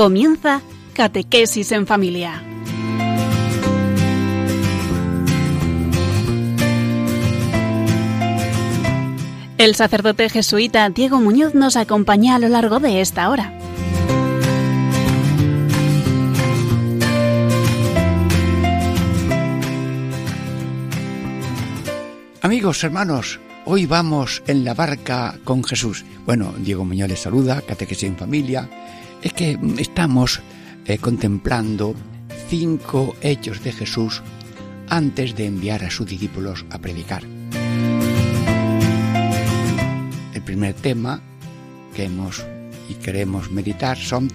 Comienza Catequesis en Familia. El sacerdote jesuita Diego Muñoz nos acompaña a lo largo de esta hora. Amigos, hermanos, hoy vamos en la barca con Jesús. Bueno, Diego Muñoz les saluda, Catequesis en Familia. Es que estamos eh, contemplando cinco hechos de Jesús antes de enviar a sus discípulos a predicar. El primer tema que hemos y queremos meditar son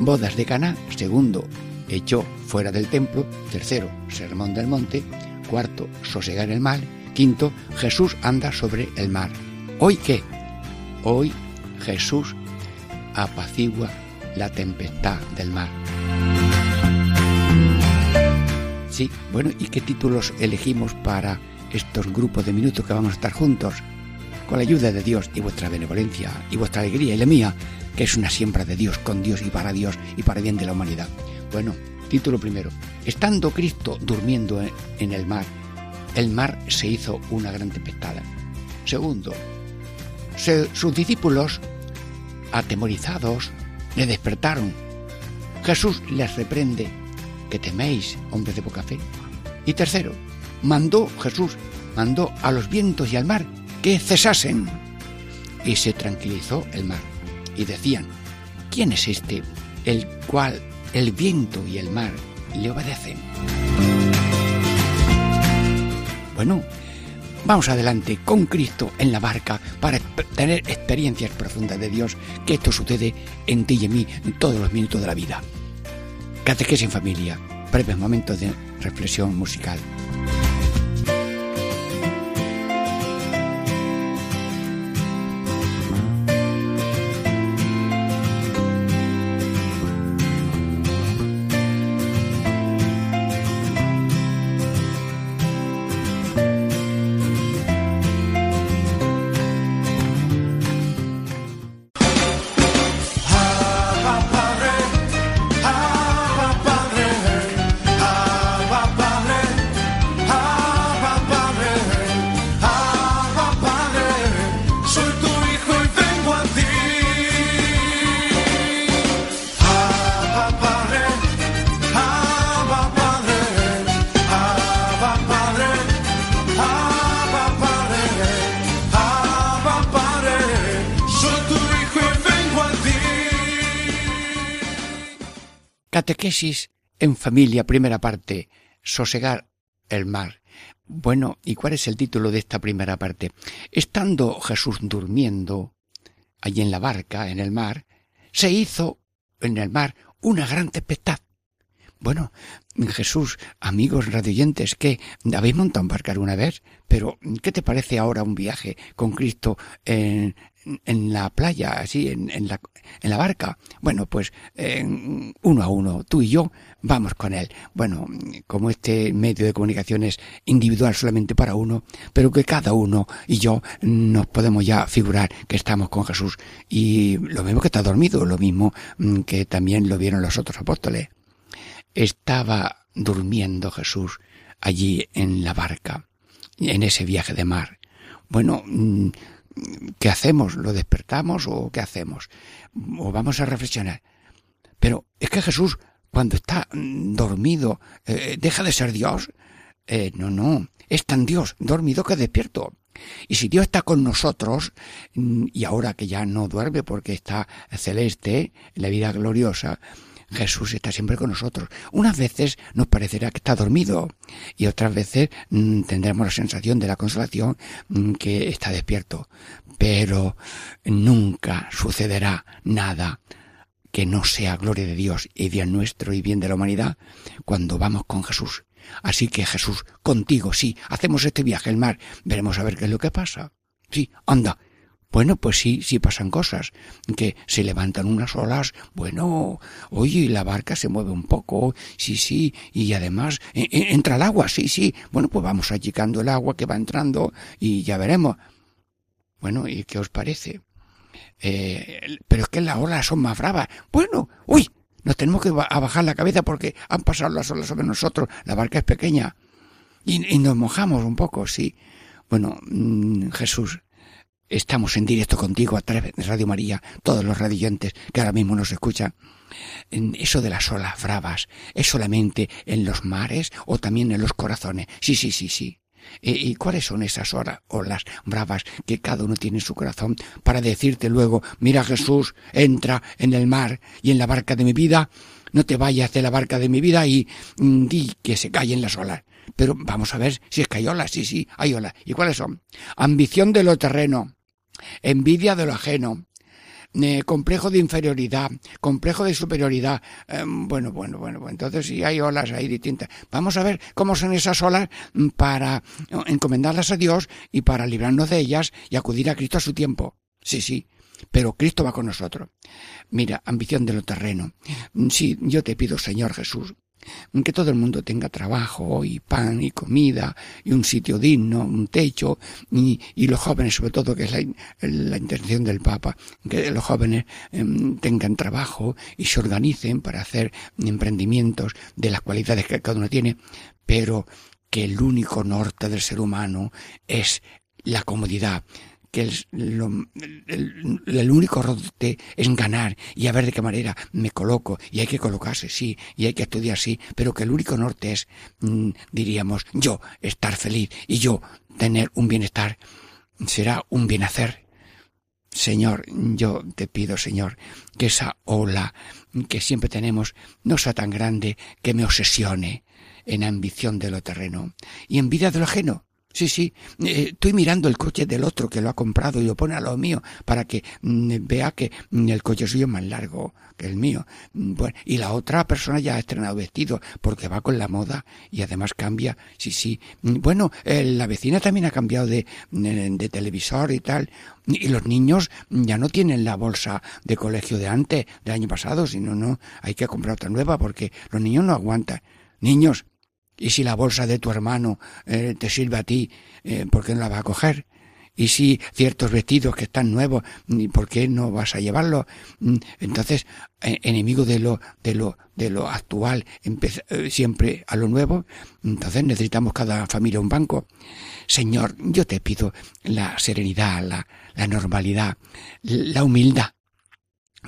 bodas de Cana, segundo, hecho fuera del templo, tercero, sermón del monte, cuarto, sosegar el mal, quinto, Jesús anda sobre el mar. ¿Hoy qué? Hoy Jesús apacigua la tempestad del mar. Sí, bueno, ¿y qué títulos elegimos para estos grupos de minutos que vamos a estar juntos? Con la ayuda de Dios y vuestra benevolencia y vuestra alegría y la mía, que es una siembra de Dios, con Dios y para Dios y para bien de la humanidad. Bueno, título primero. Estando Cristo durmiendo en el mar, el mar se hizo una gran tempestad. Segundo, sus discípulos, atemorizados, le despertaron. Jesús les reprende, que teméis, hombres de poca fe. Y tercero, mandó Jesús, mandó a los vientos y al mar que cesasen. Y se tranquilizó el mar. Y decían, ¿quién es este, el cual el viento y el mar le obedecen? Bueno, vamos adelante con Cristo en la barca para tener experiencias profundas de Dios, que esto sucede en ti y en mí en todos los minutos de la vida. Catequesis en familia, breves momentos de reflexión musical. En familia, primera parte, sosegar el mar. Bueno, ¿y cuál es el título de esta primera parte? Estando Jesús durmiendo allí en la barca, en el mar, se hizo en el mar una gran tempestad. Bueno, Jesús, amigos radioyentes, que habéis montado en barca alguna vez, pero ¿qué te parece ahora un viaje con Cristo en, en la playa, así, en, en, la, en la barca. Bueno, pues uno a uno, tú y yo, vamos con él. Bueno, como este medio de comunicación es individual solamente para uno, pero que cada uno y yo nos podemos ya figurar que estamos con Jesús. Y lo mismo que está dormido, lo mismo mm, que también lo vieron los otros apóstoles. Estaba durmiendo Jesús allí en la barca, en ese viaje de mar. Bueno, mm, ¿qué hacemos? ¿Lo despertamos o qué hacemos? O vamos a reflexionar. Pero es que Jesús, cuando está dormido, eh, deja de ser Dios. Eh, no, no, es tan Dios dormido que despierto. Y si Dios está con nosotros, mm, y ahora que ya no duerme porque está celeste, la vida gloriosa, Jesús está siempre con nosotros. Unas veces nos parecerá que está dormido y otras veces mm, tendremos la sensación de la consolación mm, que está despierto. Pero nunca sucederá nada que no sea gloria de Dios y bien nuestro y bien de la humanidad cuando vamos con Jesús. Así que Jesús, contigo, sí, hacemos este viaje al mar, veremos a ver qué es lo que pasa. Sí, anda, bueno, pues sí, sí pasan cosas, que se levantan unas olas, bueno, oye, la barca se mueve un poco, sí, sí, y además e, e, entra el agua, sí, sí, bueno, pues vamos achicando el agua que va entrando y ya veremos. Bueno, ¿y qué os parece? Eh, pero es que las olas son más bravas. Bueno, uy, nos tenemos que bajar la cabeza porque han pasado las olas sobre nosotros, la barca es pequeña. Y, nos mojamos un poco, sí. Bueno, mm, Jesús, estamos en directo contigo a través de Radio María, todos los radiantes que ahora mismo nos escuchan. Eso de las olas bravas, ¿es solamente en los mares o también en los corazones? Sí, sí, sí, sí. ¿Y cuáles son esas olas bravas que cada uno tiene en su corazón para decirte luego, mira Jesús, entra en el mar y en la barca de mi vida, no te vayas de la barca de mi vida y mm, di que se callen las olas? Pero vamos a ver si es que hay olas, sí, sí, hay olas. ¿Y cuáles son? Ambición de lo terreno, envidia de lo ajeno, eh, complejo de inferioridad, complejo de superioridad. Em, bueno, bueno, bueno, bueno, entonces sí hay olas ahí distintas. Vamos a ver cómo son esas olas mm, para encomendarlas a Dios y para librarnos de ellas y acudir a Cristo a su tiempo. Sí, sí, pero Cristo va con nosotros. Mira, ambición de lo terreno. Mm, sí, yo te pido, Señor Jesús, que todo el mundo tenga trabajo y pan y comida y un sitio digno, un techo y, los jóvenes sobre todo, que es la, intención del Papa, que los jóvenes em, tengan trabajo y se organicen para hacer emprendimientos de las cualidades que cada uno tiene, pero que el único norte del ser humano es la comodidad, el, único rote es ganar y a ver de qué manera me coloco y hay que colocarse, sí, y hay que estudiar, sí, pero que el único norte es, mm, diríamos, yo estar feliz y yo tener un bienestar, será un bien hacer. Señor, yo te pido, Señor, que esa ola que siempre tenemos no sea tan grande que me obsesione en ambición de lo terreno y en vida de lo ajeno, Sí, sí. Eh, estoy mirando el coche del otro que lo ha comprado y lo pone a lo mío para que mm, vea que mm, el coche suyo es más largo que el mío. Mm, bueno, y la otra persona ya ha estrenado vestido porque va con la moda y además cambia. Sí, sí. Bueno, eh, la vecina también ha cambiado de, de televisor y tal. Y los niños ya no tienen la bolsa de colegio de antes, del año pasado, sino no, hay que comprar otra nueva porque los niños no aguantan. Niños, y si la bolsa de tu hermano eh, te sirve a ti, eh, ¿por qué no la vas a coger? Y si ciertos vestidos que están nuevos, ¿por qué no vas a llevarlos? Mm, entonces, eh, enemigo de lo, de lo, de lo actual, siempre a lo nuevo, entonces necesitamos cada familia un banco. Señor, yo te pido la serenidad, la normalidad, la humildad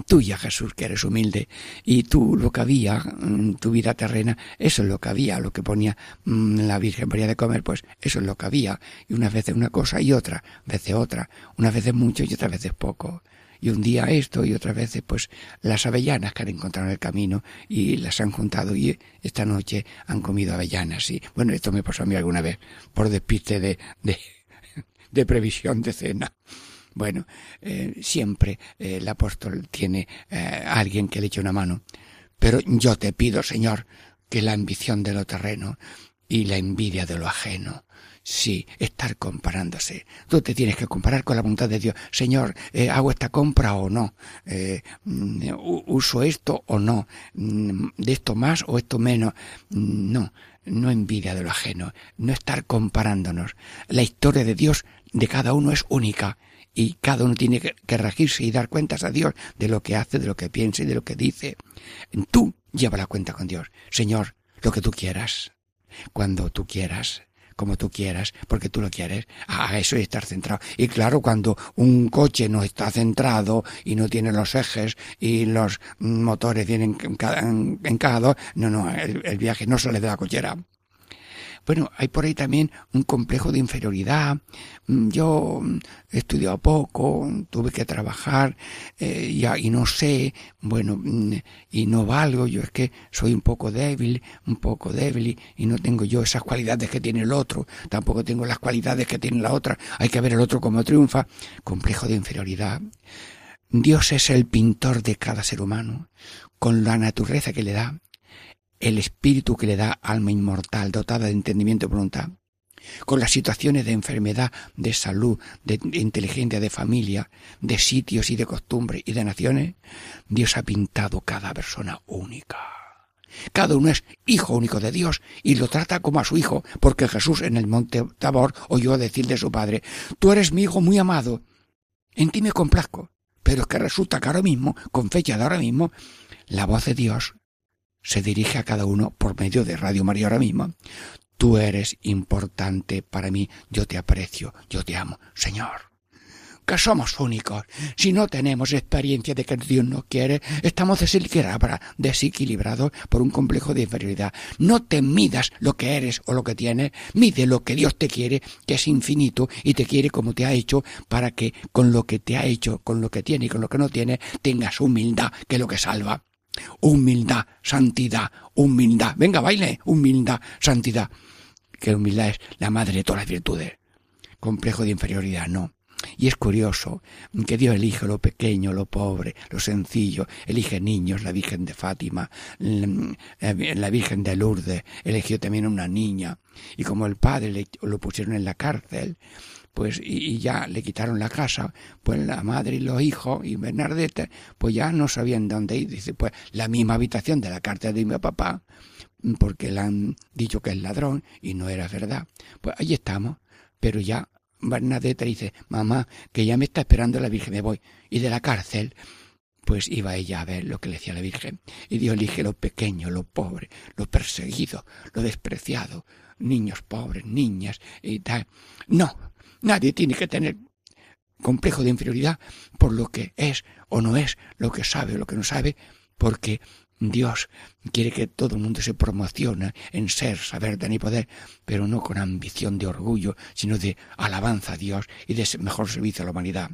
tuya, Jesús, que eres humilde, y tú lo que había, mm, tu vida terrena, eso es lo que había, lo que ponía mm, la Virgen María de comer, pues eso es lo que había, y unas veces una cosa y otra, veces otra, unas veces mucho y otras veces poco. Y un día esto y otras veces pues las avellanas que han encontrado en el camino y las han juntado y esta noche han comido avellanas y bueno, esto me pasó a mí alguna vez por despiste de, de, de previsión de cena. Bueno, eh, siempre eh, el apóstol tiene eh, alguien que le eche una mano. Pero yo te pido, Señor, que la ambición de lo terreno y la envidia de lo ajeno, sí, estar comparándose. Tú te tienes que comparar con la voluntad de Dios. Señor, ¿hago esta compra o no? Mm, ¿Uso esto o no? Mm, ¿De esto más o esto menos? Mm, no, no envidia de lo ajeno, no estar comparándonos. La historia de Dios de cada uno es única y cada uno tiene que, regirse y dar cuentas a Dios de lo que hace, de lo que piensa y de lo que dice. Tú lleva la cuenta con Dios. Señor, lo que tú quieras, cuando tú quieras, como tú quieras, porque tú lo quieres. A eso y estar centrado. Y claro, cuando un coche no está centrado y no tiene los ejes y los motores vienen encajados, no, no, el, el viaje no sale de la cochera. Bueno, hay por ahí también un complejo de inferioridad. Mm, yo mm, he estudiado poco, tuve que trabajar eh, ya, y no sé, bueno, mm, y no valgo, yo es que soy un poco débil, un poco débil y, no tengo yo esas cualidades que tiene el otro, tampoco tengo las cualidades que tiene la otra, hay que ver el otro como triunfa. Complejo de inferioridad. Dios es el pintor de cada ser humano, con la naturaleza que le da, el espíritu que le da alma inmortal, dotada de entendimiento y voluntad, con las situaciones de enfermedad, de salud, de inteligencia, de familia, de sitios y de costumbres y de naciones, Dios ha pintado cada persona única. Cada uno es hijo único de Dios y lo trata como a su hijo, porque Jesús en el monte Tabor oyó decir de su padre, tú eres mi hijo muy amado, en ti me complazco. Pero es que resulta que ahora mismo, con fecha de ahora mismo, la voz de Dios se dirige a cada uno por medio de Radio María ahora mismo. Tú eres importante para mí, yo te aprecio, yo te amo, Señor que somos únicos. Si no tenemos experiencia de que Dios nos quiere, estamos desequilibrados por un complejo de inferioridad. No te midas lo que eres o lo que tienes, mide lo que Dios te quiere, que es infinito y te quiere como te ha hecho, para que con lo que te ha hecho, con lo que tiene y con lo que no tiene, tengas humildad, que es lo que salva. Humildad, santidad, humildad. Venga, baile, humildad, santidad. Que humildad es la madre de todas las virtudes. Complejo de inferioridad, no. Y es curioso que Dios elige lo pequeño, lo pobre, lo sencillo, elige niños, la Virgen de Fátima, la Virgen de Lourdes, eligió también una niña, y como el padre lo pusieron en la cárcel, pues y, ya le quitaron la casa, pues la madre y los hijos y Bernadette, pues ya no sabían dónde ir, dice, pues la misma habitación de la cárcel de mi papá, porque le han dicho que es ladrón y no era verdad. Pues ahí estamos, pero ya Bernadette dice, mamá, que ya me está esperando la Virgen, me voy. Y de la cárcel, pues iba ella a ver lo que le decía la Virgen. Y Dios elige lo pequeño, lo pobre, lo perseguido, lo despreciado, niños pobres, niñas y tal. No, nadie tiene que tener complejo de inferioridad por lo que es o no es, lo que sabe o lo que no sabe, porque Dios quiere que todo el mundo se promocione en ser, saber, tener y poder, pero no con ambición de orgullo, sino de alabanza a Dios y de mejor servicio a la humanidad.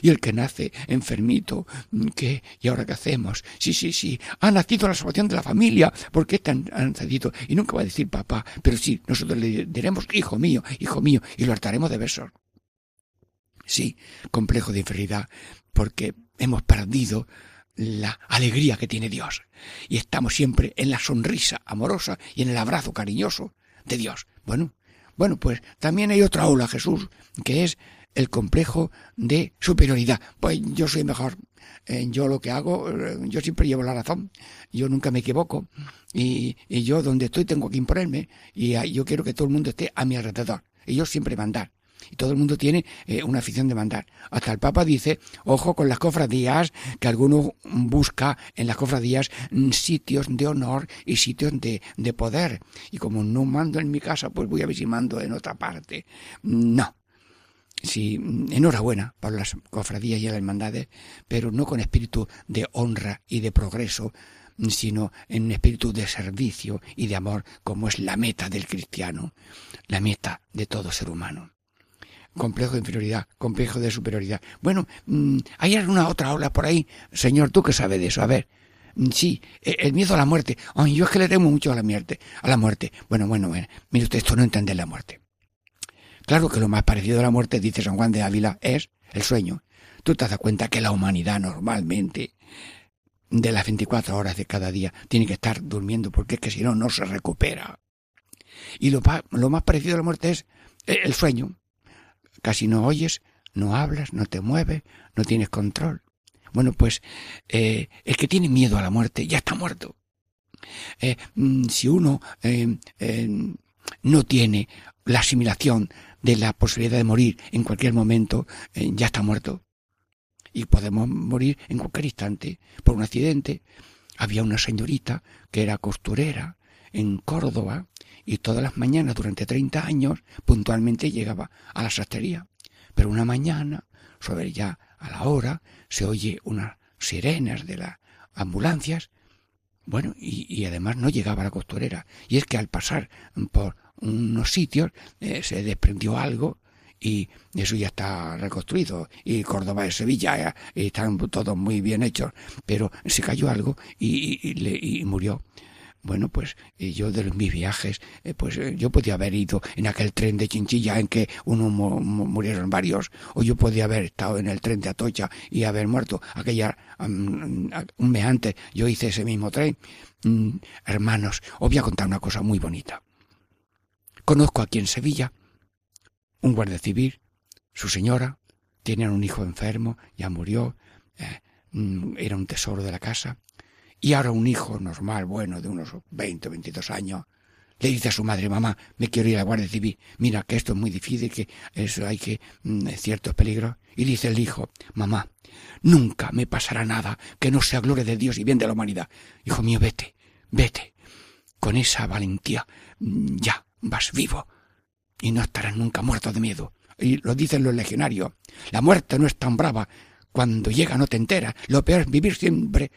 Y el que nace enfermito, ¿qué? ¿Y ahora qué hacemos? Sí, sí, sí, ha nacido la salvación de la familia, porque tan han nacido? Y nunca va a decir papá, pero sí, nosotros le diremos hijo mío, hijo mío, y lo hartaremos de besos. Sí, complejo de inferioridad, porque hemos perdido la alegría que tiene Dios. Y estamos siempre en la sonrisa amorosa y en el abrazo cariñoso de Dios. Bueno, bueno, pues también hay otra ola, Jesús, que es el complejo de superioridad. Pues yo soy mejor. Eh, yo lo que hago, eh, yo siempre llevo la razón. Yo nunca me equivoco. Y, yo donde estoy tengo que imponerme. Y yo quiero que todo el mundo esté a mi alrededor. Y yo siempre mandar. Y todo el mundo tiene eh, una afición de mandar. Hasta el Papa dice, ojo con las cofradías, que alguno busca en las cofradías mm, sitios de honor y sitios de, de poder. Y como no mando en mi casa, pues voy a ver si mando en otra parte. No. Sí, enhorabuena por las cofradías y las hermandades, pero no con espíritu de honra y de progreso, sino en espíritu de servicio y de amor, como es la meta del cristiano, la meta de todo ser humano complejo de inferioridad, complejo de superioridad. Bueno, mm, ¿hay alguna otra ola por ahí? Señor, tú que sabes de eso, a ver. Mm, sí, e, el miedo a la muerte. Ay, yo es que le temo mucho a la muerte. A la muerte. Bueno, bueno, bueno. Mire usted, esto no entiende la muerte. Claro que lo más parecido a la muerte, dice San Juan de Ávila, es el sueño. Tú te das cuenta que la humanidad normalmente, de las 24 horas de cada día, tiene que estar durmiendo porque es que si no, no se recupera. Y lo, más parecido a la muerte es eh, el sueño casi no oyes, no hablas, no te mueves, no tienes control. Bueno, pues eh, el que tiene miedo a la muerte ya está muerto. Eh, mm, si uno no tiene la asimilación de la posibilidad de morir en cualquier momento, ya está muerto. Y podemos morir en cualquier instante por un accidente. Había una señorita que era costurera en Córdoba y todas las mañanas durante 30 años puntualmente llegaba a la sastrería. Pero una mañana, sobre ya a la hora, se oye unas sirenas de las ambulancias. Bueno, y, además no llegaba a la costurera. Y es que al pasar por unos sitios eh, se desprendió algo y eso ya está reconstruido y Córdoba y Sevilla eh, están todos muy bien hechos pero se cayó algo y, y murió bueno, pues yo de mis viajes, eh, pues eh, yo podía haber ido en aquel tren de Chinchilla en que uno murieron varios, o yo podía haber estado en el tren de Atocha y haber muerto. Aquella, un mes antes yo hice ese mismo tren. Mm, hermanos, os voy a contar una cosa muy bonita. Conozco aquí en Sevilla un guardia civil, su señora, tenían un hijo enfermo, ya murió, eh, mm, era un tesoro de la casa, y ahora un hijo normal, bueno, de unos 20 o 22 años, le dice a su madre, mamá, me quiero ir a la Guardia Civil, mira que esto es muy difícil, que eso hay que, mm, ciertos peligros. Y dice el hijo, mamá, nunca me pasará nada que no sea gloria de Dios y bien de la humanidad. Hijo mío, vete, Vete. Con esa valentía mm, ya vas vivo y no estarás nunca muerto de miedo. Y lo dicen los legionarios. La muerte no es tan brava. Cuando llega no te enteras. Lo peor es vivir siempre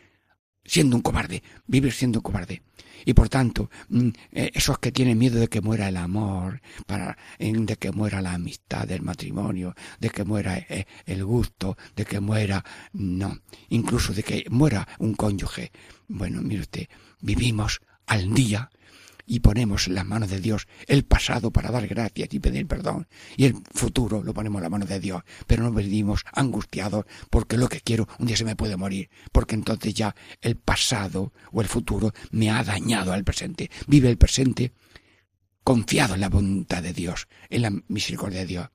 siendo un cobarde, vivir siendo un cobarde. Y por tanto, mm, eh, esos que tienen miedo de que muera el amor, para, de que muera la amistad del matrimonio, de que muera eh, el gusto, de que muera, no, incluso de que muera un cónyuge. Bueno, mire usted, vivimos al día y ponemos en las manos de Dios el pasado para dar gracias y pedir perdón y el futuro lo ponemos en las manos de Dios. Pero no vivimos angustiados porque lo que quiero un día se me puede morir porque entonces ya el pasado o el futuro me ha dañado al presente. Vive el presente confiado en la voluntad de Dios en la misericordia de Dios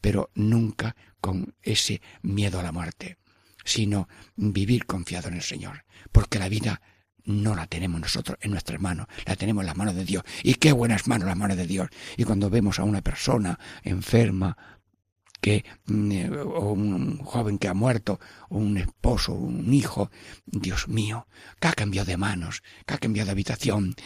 pero nunca con ese miedo a la muerte sino vivir confiado en el Señor porque la vida no la tenemos nosotros en nuestras manos, la tenemos en las manos de Dios. Y qué buenas manos las manos de Dios. Y cuando vemos a una persona enferma, que mm, o un joven que ha muerto, o un esposo, un hijo, Dios mío, que ha cambiado de manos, que ha cambiado de habitación,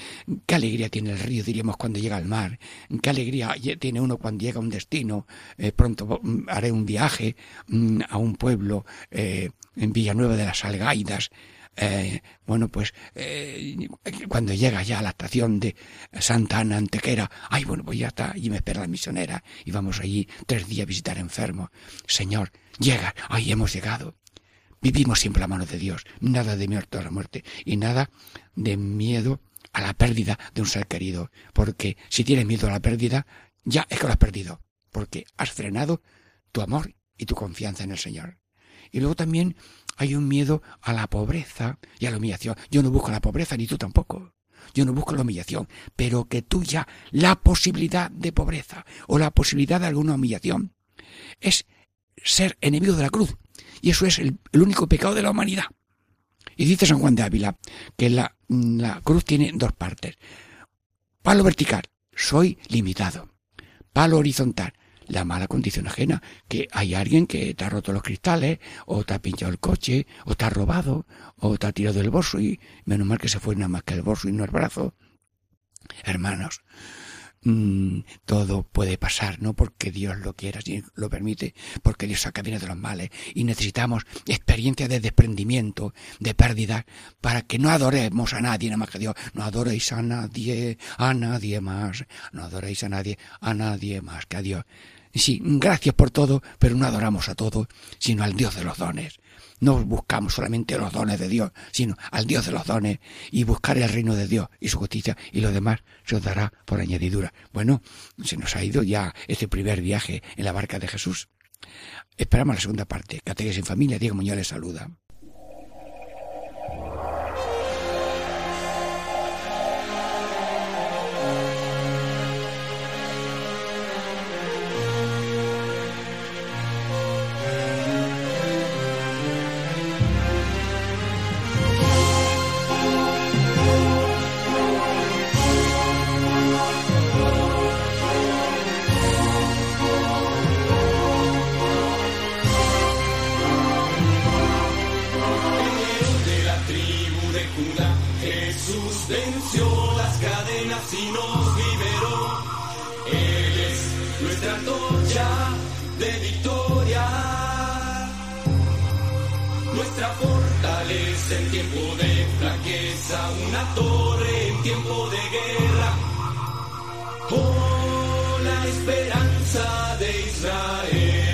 qué alegría tiene el río, diríamos, cuando llega al mar, qué alegría tiene uno cuando llega a un destino, eh, pronto mm, haré un viaje mm, a un pueblo eh, en Villanueva de las Algaidas, eh, bueno, pues eh, cuando llega ya a la estación de Santa Ana Antequera, ay, bueno, pues ya está, allí me espera la misionera y vamos allí tres días a visitar enfermos. Señor, llega, ay, hemos llegado. Vivimos siempre la mano de Dios, nada de miedo a la muerte y nada de miedo a la pérdida de un ser querido, porque si tienes miedo a la pérdida, ya es que lo has perdido, porque has frenado tu amor y tu confianza en el Señor. Y luego también hay un miedo a la pobreza y a la humillación. Yo no busco la pobreza, ni tú tampoco. Yo no busco la humillación, pero que tú ya la posibilidad de pobreza o la posibilidad de alguna humillación es ser enemigo de la cruz. Y eso es el, único pecado de la humanidad. Y dice San Juan de Ávila que la, la cruz tiene dos partes. Palo vertical, soy limitado. Palo horizontal, la mala condición ajena, que hay alguien que te ha roto los cristales, o te ha pinchado el coche, o te ha robado, o te ha tirado el bolso, y menos mal que se fue nada más que el bolso y no el brazo. Hermanos, mm, todo puede pasar, no porque Dios lo quiera, si lo permite, porque Dios saca bien de los males, y necesitamos experiencia de desprendimiento, de pérdida, para que no adoremos a nadie nada más que Dios, no adoréis a nadie, a nadie más, no adoréis a nadie, a nadie más que a Dios. Sí, gracias por todo, pero no adoramos a todo, sino al Dios de los dones. No buscamos solamente los dones de Dios, sino al Dios de los dones y buscar el reino de Dios y su justicia y lo demás se os dará por añadidura. Bueno, se nos ha ido ya este primer viaje en la barca de Jesús. Esperamos la segunda parte. Catequesis en familia, Diego Muñoz les saluda. con la esperanza de Israel.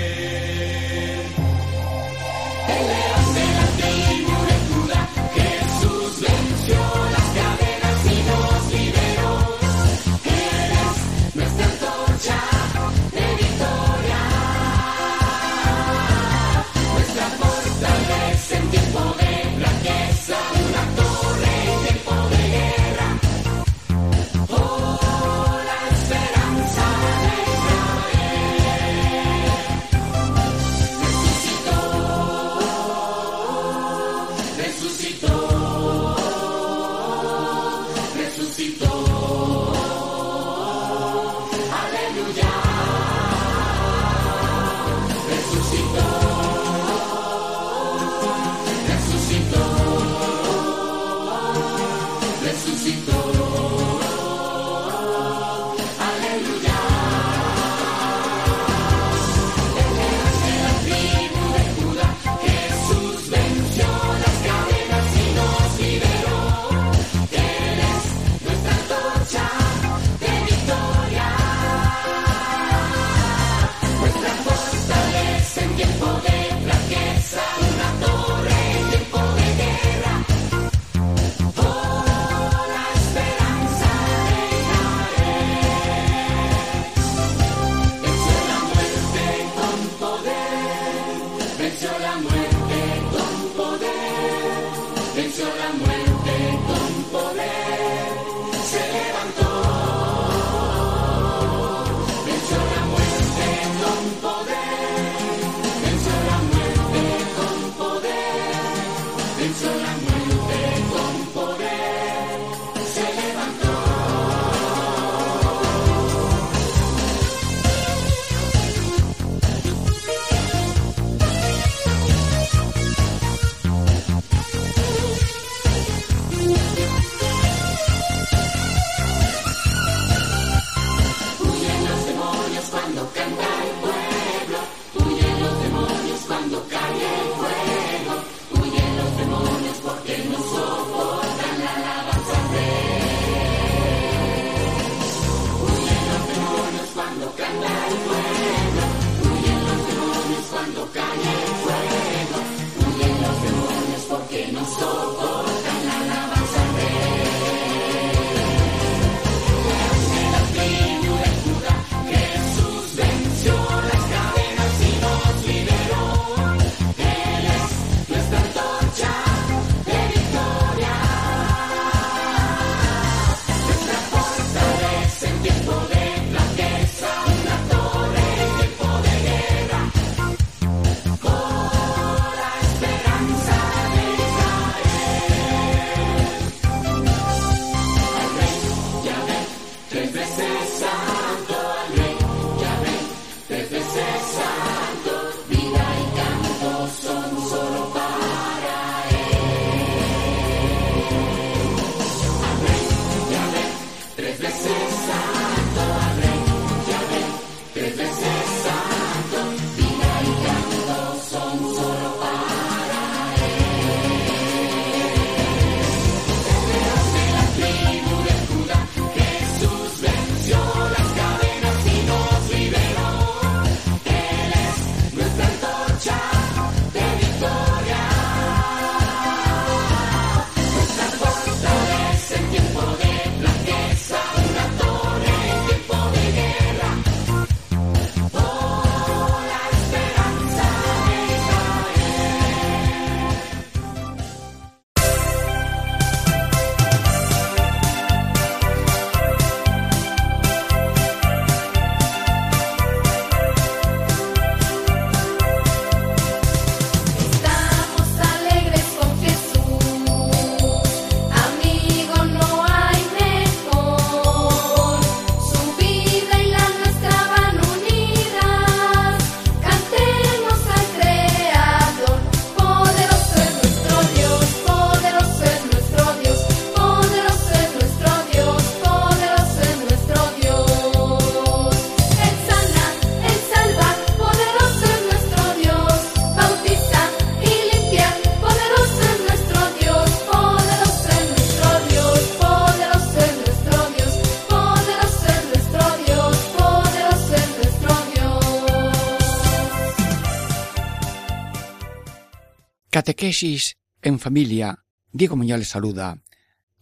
Catequesis en familia. Diego Muñoz saluda.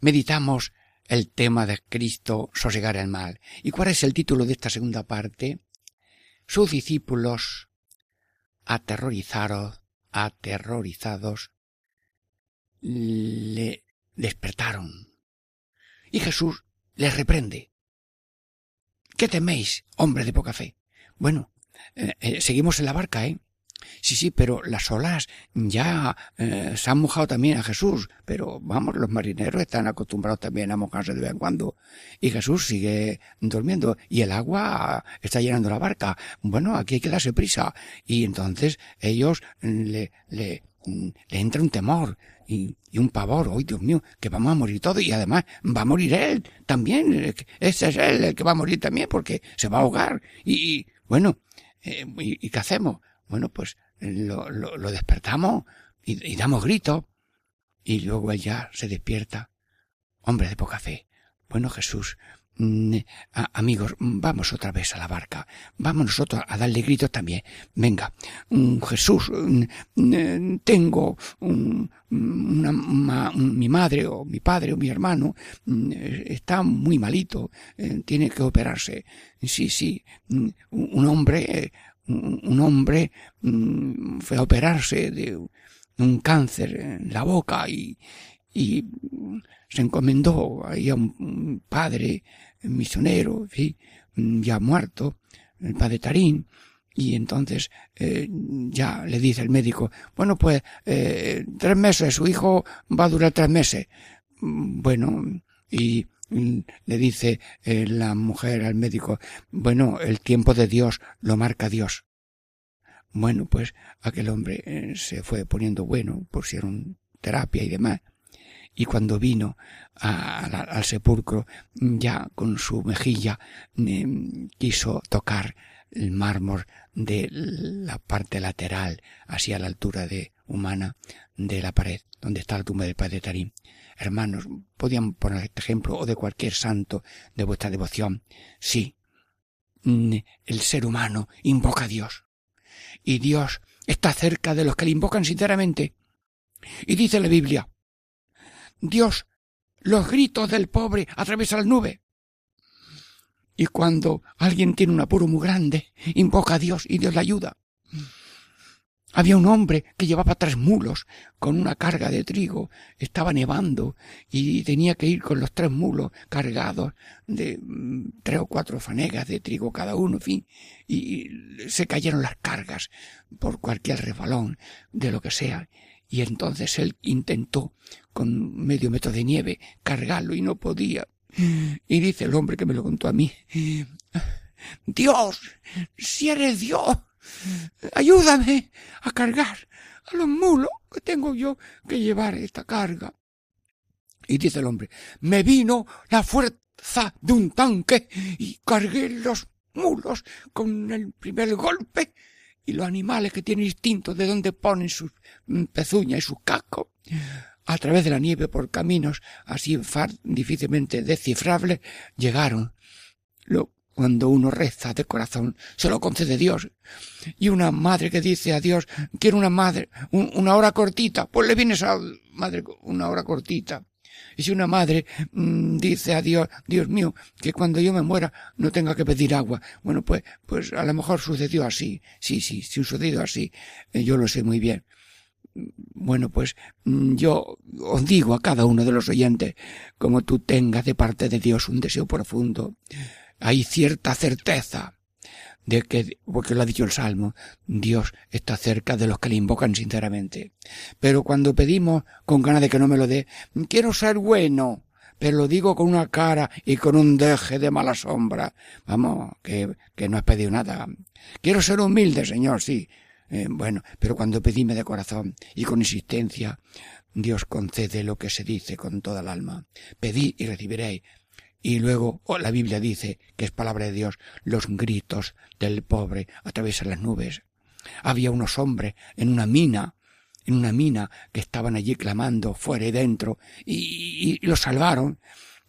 Meditamos el tema de Cristo, sosegar el mal. ¿Y cuál es el título de esta segunda parte? Sus discípulos, aterrorizados, aterrorizados, le despertaron. Y Jesús les reprende. ¿Qué teméis, hombre de poca fe? Bueno, eh, eh, seguimos en la barca, ¿eh? Sí, sí, pero las olas ya eh, se han mojado también a Jesús. Pero vamos, los marineros están acostumbrados también a mojarse de vez en cuando. Y Jesús sigue durmiendo. Y el agua está llenando la barca. Bueno, aquí hay que darse prisa. Y entonces ellos le, le, le entra un temor y, y un pavor. ¡Ay, Dios mío! Que vamos a morir todos. Y además va a morir él también. Ese es él el que va a morir también porque se va a ahogar. Y, y bueno, eh, y, ¿y qué hacemos? Bueno, pues lo, lo, lo despertamos y, damos gritos. Y luego él ya se despierta. Hombre de poca fe. Bueno, Jesús, mm, amigos, vamos otra vez a la barca. Vamos nosotros a darle gritos también. Venga, mm, Jesús, mm, tengo una, mi madre o mi padre o mi hermano está muy malito, eh, tiene que operarse. Sí, sí, un hombre un hombre mm, fue a operarse de un cáncer en la boca y, se encomendó ahí a un padre misionero, ¿sí? ya muerto, el padre Tarín, y entonces eh, ya le dice el médico, bueno, pues eh, tres meses, su hijo va a durar tres meses. Bueno, y le dice eh, la mujer al médico, bueno, el tiempo de Dios lo marca Dios. Bueno, pues aquel hombre eh, se fue poniendo bueno, pusieron terapia y demás. Y cuando vino a, al sepulcro, ya con su mejilla eh, quiso tocar el mármol de la parte lateral, así a la altura de humana de la pared, donde está la tumba del padre Tarín. Hermanos, podían poner este ejemplo o de cualquier santo de vuestra devoción. Sí, mm, el ser humano invoca a Dios. Y Dios está cerca de los que le invocan sinceramente. Y dice la Biblia, Dios, los gritos del pobre atraviesan la nube. Y cuando alguien tiene un apuro muy grande, invoca a Dios y Dios le ayuda. Había un hombre que llevaba tres mulos con una carga de trigo. Estaba nevando y tenía que ir con los tres mulos cargados de mm, tres o cuatro fanegas de trigo cada uno, en fin. Y se cayeron las cargas por cualquier resbalón de lo que sea. Y entonces él intentó con medio metro de nieve cargarlo y no podía. Y dice el hombre que me lo contó a mí. Dios, si eres Dios, Ayúdame a cargar a los mulos que tengo yo que llevar esta carga. Y dice el hombre, me vino la fuerza de un tanque y cargué los mulos con el primer golpe y los animales que tienen instinto de dónde ponen sus pezuñas y sus cascos a través de la nieve por caminos así difícilmente descifrables llegaron. Lo cuando uno reza de corazón, se lo concede Dios. Y una madre que dice a Dios, quiero una madre, un, una hora cortita, pues le viene esa madre una hora cortita. Y si una madre mmm, dice a Dios, Dios mío, que cuando yo me muera no tenga que pedir agua. Bueno, pues, pues a lo mejor sucedió así. Sí, sí, sí sucedió así. Eh, yo lo sé muy bien. Bueno, pues mm, yo os digo a cada uno de los oyentes, como tú tengas de parte de Dios un deseo profundo, hay cierta certeza de que, porque lo ha dicho el Salmo, Dios está cerca de los que le invocan sinceramente. Pero cuando pedimos con ganas de que no me lo dé, quiero ser bueno, pero lo digo con una cara y con un deje de mala sombra. Vamos, que, que no has pedido nada. Quiero ser humilde, Señor, sí. Eh, bueno, pero cuando pedíme de corazón y con insistencia, Dios concede lo que se dice con toda el alma. Pedí y recibiréis. Y luego oh, la Biblia dice, que es palabra de Dios, los gritos del pobre atraviesan las nubes. Había unos hombres en una mina, en una mina, que estaban allí clamando fuera y dentro, y, y, los salvaron.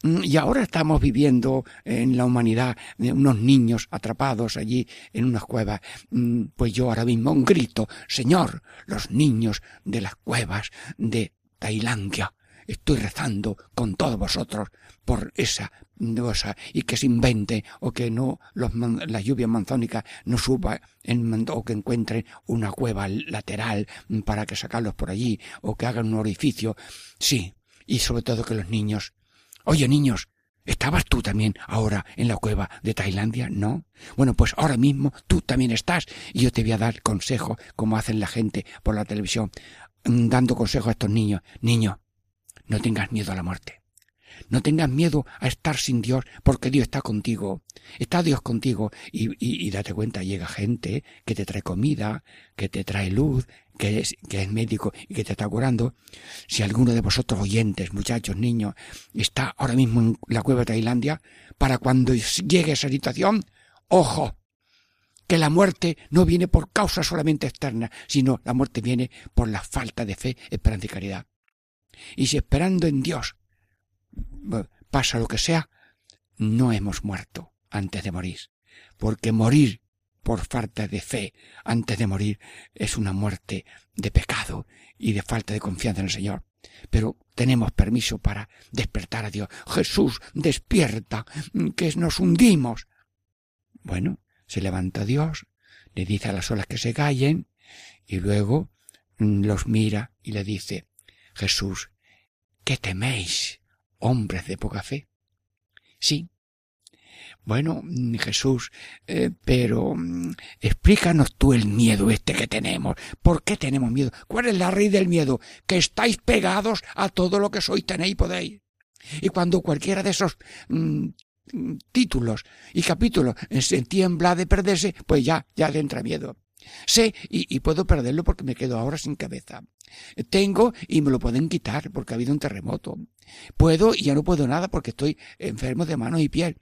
Mm, y ahora estamos viviendo en la humanidad unos niños atrapados allí en unas cuevas. Mm, pues yo ahora mismo un grito, Señor, los niños de las cuevas de Tailandia. Estoy rezando con todos vosotros por esa cosa y que se invente o que no los, las lluvias manzónicas no suba en, o que encuentren una cueva lateral para que sacarlos por allí o que hagan un orificio. Sí, y sobre todo que los niños Oye, niños, ¿estabas tú también ahora en la cueva de Tailandia? ¿No? Bueno, pues ahora mismo tú también estás y yo te voy a dar consejo como hacen la gente por la televisión, dando consejo a estos niños. Niño, no tengas miedo a la muerte. No tengas miedo a estar sin Dios, porque Dios está contigo. Está Dios contigo. Y, y, date cuenta, llega gente que te trae comida, que te trae luz, que es, que es médico y que te está curando. Si alguno de vosotros oyentes, muchachos, niños, está ahora mismo en la cueva de Tailandia, para cuando llegue esa situación, ojo, que la muerte no viene por causa solamente externa, sino la muerte viene por la falta de fe, esperanza y caridad. Y si esperando en Dios pasa lo que sea, no hemos muerto antes de morir, porque morir por falta de fe antes de morir es una muerte de pecado y de falta de confianza en el Señor. Pero tenemos permiso para despertar a Dios. Jesús, despierta, que nos hundimos. Bueno, se levanta Dios, le dice a las olas que se callen, y luego los mira y le dice, Jesús, ¿qué teméis? hombres de poca fe. Sí. Bueno, mm, Jesús, eh, pero mm, explícanos tú el miedo este que tenemos. ¿Por qué tenemos miedo? ¿Cuál es la raíz del miedo? Que estáis pegados a todo lo que sois, tenéis y podéis. Y cuando cualquiera de esos mm, títulos y capítulos se tiembla de perderse, pues ya, ya le entra miedo. Sé y, puedo perderlo porque me quedo ahora sin cabeza. Tengo y me lo pueden quitar porque ha habido un terremoto. Puedo y ya no puedo nada porque estoy enfermo de manos y piel.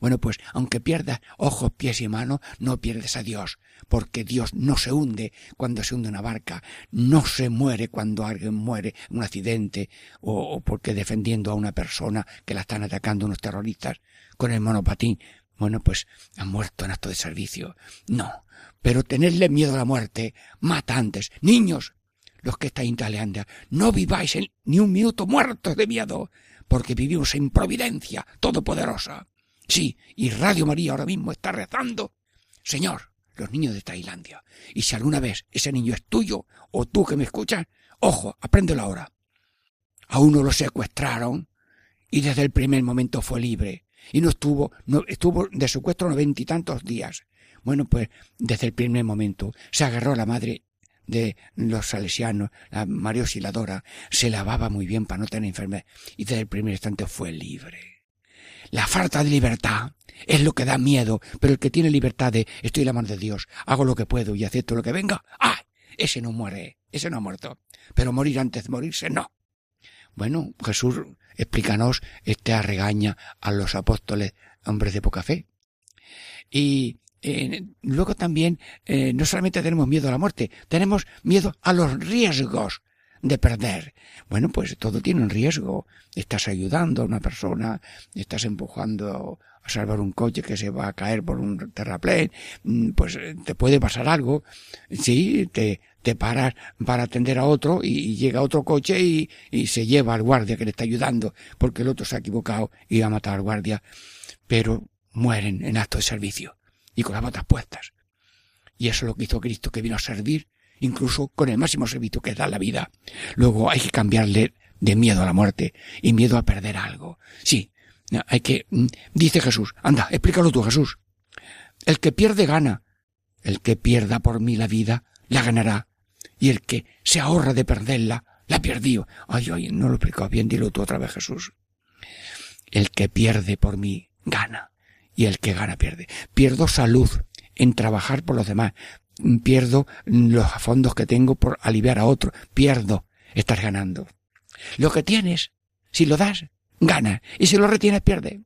Bueno, pues aunque pierdas ojos, pies y manos, no pierdes a Dios, porque Dios no se hunde cuando se hunde una barca, no se muere cuando alguien muere en un accidente o porque defendiendo a una persona que la están atacando unos terroristas con el monopatín. Bueno, pues ha muerto en acto de servicio. No, pero tenerle miedo a la muerte mata antes. Niños, los que estáis en Tailandia, no viváis ni un minuto muertos de miedo, porque vivimos en providencia todopoderosa. Sí, y Radio María ahora mismo está rezando. Señor, los niños de Tailandia. Y si alguna vez ese niño es tuyo, o tú que me escuchas, ojo, apréndelo ahora. A uno lo secuestraron y desde el primer momento fue libre. Y no estuvo, no, estuvo de secuestro noventa y tantos días. Bueno, pues desde el primer momento se agarró a la madre de los salesianos, la María Osciladora, se lavaba muy bien para no tener enfermedad y desde el primer instante fue libre. La falta de libertad es lo que da miedo, pero el que tiene libertad de estoy en la mano de Dios, hago lo que puedo y acepto lo que venga, ¡ah! Ese no muere, ese no ha muerto. Pero morir antes de morirse, no. Bueno, Jesús, explícanos este regaña a los apóstoles, hombres de poca fe. Y eh, luego también eh, no solamente tenemos miedo a la muerte, tenemos miedo a los riesgos de perder. Bueno, pues todo tiene un riesgo. Estás ayudando a una persona, estás empujando a salvar un coche que se va a caer por un terraplén, mm, pues eh, te puede pasar algo. Sí, te, te para atender a otro y, llega otro coche y, y se lleva al guardia que le está ayudando porque el otro se ha equivocado y va a matar al guardia. Pero mueren en acto de servicio y con las botas puestas. Y eso es lo que hizo Cristo, que vino a servir, incluso con el máximo servicio que da la vida. Luego hay que cambiarle de miedo a la muerte y miedo a perder algo. Sí, hay que, mm, dice Jesús, anda, explícalo tú, Jesús. El que pierde gana. El que pierda por mí la vida, la ganará. Y el que se ahorra de perderla, la perdió. Ay, ay, no lo he bien, dilo tú otra vez, Jesús. El que pierde por mí, gana y el que gana pierde. Pierdo salud en trabajar por los demás. Pierdo los fondos que tengo por aliviar a otro. Pierdo. Estás ganando. Lo que tienes, si lo das, gana. Y si lo retienes, pierde.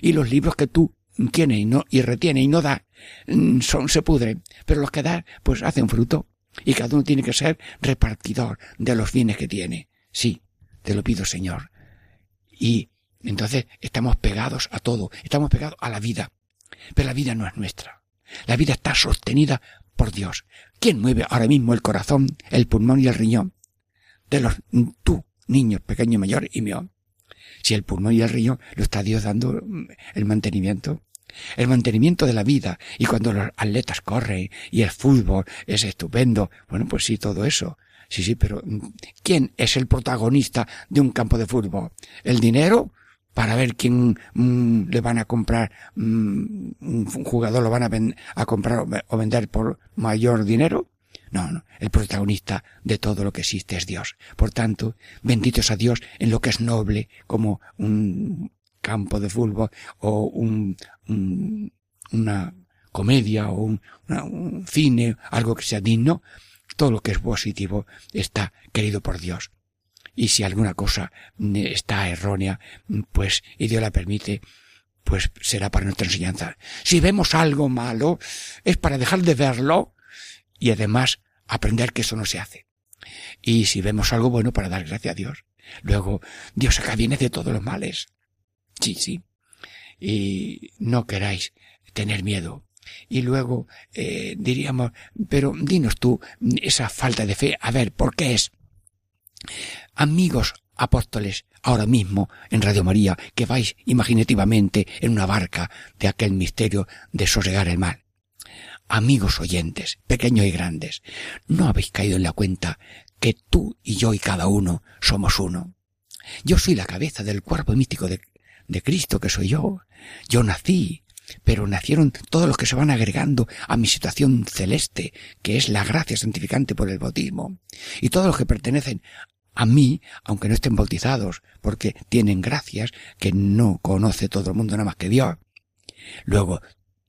Y los libros que tú tienes y no, y retienes y no das, mm, son, se pudren. Pero los que das, pues hacen fruto. Y cada uno tiene que ser repartidor de los bienes que tiene. Sí, te lo pido, Señor. Y Entonces estamos pegados a todo, estamos pegados a la vida. Pero la vida no es nuestra. La vida está sostenida por Dios. ¿Quién mueve ahora mismo el corazón, el pulmón y el riñón? De los, tú, niño, pequeño, mayor y mío. Si el pulmón y el riñón lo está Dios dando mm, el mantenimiento. El mantenimiento de la vida. Y cuando los atletas corren y el fútbol es estupendo. Bueno, pues sí, todo eso. Sí, sí, pero mm, ¿quién es el protagonista de un campo de fútbol? ¿El dinero? Para ver quién mm, le van a comprar, un jugador lo van a, a comprar o vender por mayor dinero. No, no, el protagonista de todo lo que existe es Dios. Por tanto, benditos a Dios en lo que es noble, como un campo de fútbol o un, una comedia o un, un cine, algo que sea digno. Todo lo que es positivo está querido por Dios. Y si alguna cosa está errónea, pues, y Dios la permite, pues será para nuestra enseñanza. Si vemos algo malo, es para dejar de verlo y además aprender que eso no se hace. Y si vemos algo bueno para dar gracias a Dios. Luego, Dios acá viene de todos los males. Sí, sí. Y no queráis tener miedo. Y luego eh, diríamos, pero dinos tú esa falta de fe, a ver, ¿por qué es? Amigos apóstoles, ahora mismo en Radio María, que vais imaginativamente en una barca de aquel misterio de sosegar el mal amigos oyentes, pequeños y grandes, ¿no habéis caído en la cuenta que tú y yo y cada uno somos uno? Yo soy la cabeza del cuerpo místico de, de Cristo que soy yo. Yo nací, pero nacieron todos los que se van agregando a mi situación celeste, que es la gracia santificante por el bautismo, y todos los que pertenecen a mí, aunque no estén bautizados, porque tienen gracias que no conoce todo el mundo nada más que Dios. Luego,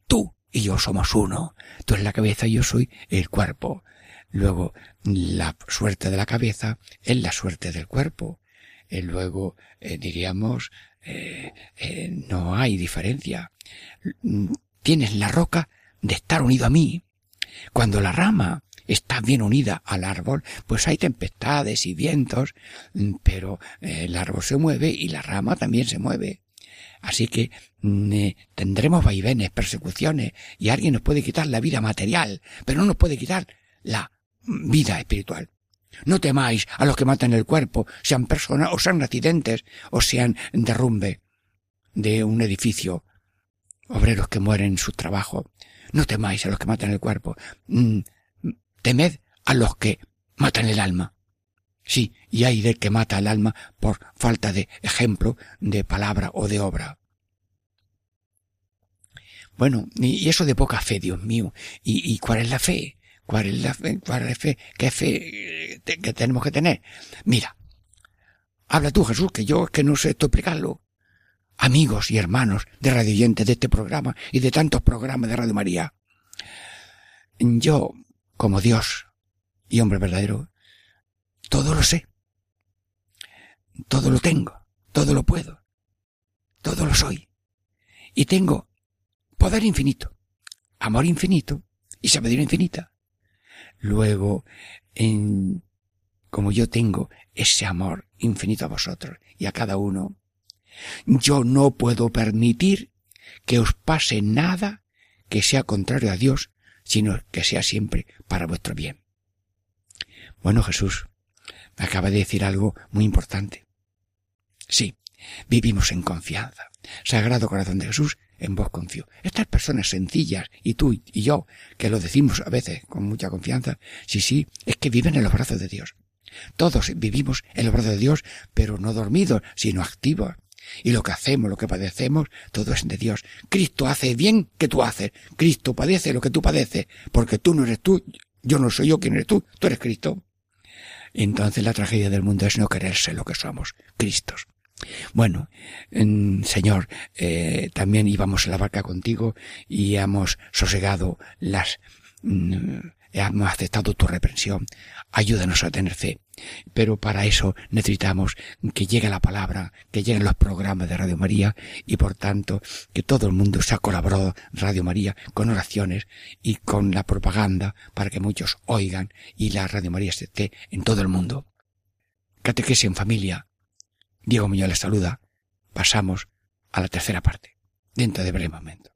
tú y yo somos uno. Tú eres la cabeza y yo soy el cuerpo. Luego, la suerte de la cabeza es la suerte del cuerpo. Y luego, eh, diríamos, eh, eh, no hay diferencia. Tienes la roca de estar unido a mí. Cuando la rama está bien unida al árbol, pues hay tempestades y vientos, pero el árbol se mueve y la rama también se mueve. Así que mm, eh, tendremos vaivenes, persecuciones, y alguien nos puede quitar la vida material, pero no nos puede quitar la vida espiritual. No temáis a los que matan el cuerpo, sean personas o sean accidentes o sean derrumbe de un edificio, obreros que mueren en su trabajo. No temáis a los que matan el cuerpo. Mm, temed a los que matan el alma. Sí, y hay del que mata el alma por falta de ejemplo, de palabra o de obra. Bueno, y eso de poca fe, Dios mío. ¿Y, y cuál es la fe? ¿Cuál es la fe? ¿Cuál es fe? ¿Qué fe eh, que tenemos que tener? Mira, habla tú, Jesús, que yo es que no sé esto explicarlo. Amigos y hermanos de radioyentes de este programa y de tantos programas de Radio María. Yo, como Dios y hombre verdadero, todo lo sé. Todo lo tengo. Todo lo puedo. Todo lo soy. Y tengo poder infinito, amor infinito y sabiduría infinita. Luego, como yo tengo ese amor infinito a vosotros y a cada uno, yo no puedo permitir que os pase nada que sea contrario a Dios, sino que sea siempre para vuestro bien. Bueno, Jesús, acaba de decir algo muy importante. Sí, vivimos en confianza. Sagrado corazón de Jesús, en vos confío. Estas personas sencillas, y tú y yo, que lo decimos a veces con mucha confianza, sí, sí, es que viven en los brazos de Dios. Todos vivimos en los brazos de Dios, pero no dormidos, sino activos. Y lo que hacemos, lo que padecemos, todo es de Dios. Cristo hace bien que tú haces. Cristo padece lo que tú padeces, porque tú no eres tú, yo no soy yo quien eres tú, tú eres Cristo. Entonces la tragedia del mundo es no quererse lo que somos, Cristos. Bueno, Señor, eh, también íbamos en la barca contigo y hemos sosegado las, mm, hemos aceptado tu reprensión. Ayúdanos a tener fe. Pero para eso necesitamos que llegue la palabra, que lleguen los programas de Radio María y por tanto que todo el mundo se ha colaborado Radio María con oraciones y con la propaganda para que muchos oigan y la Radio María esté en todo el mundo. Catequesis en familia. Diego Muñoz les saluda. pasamos a la tercera parte, dentro de breve momento.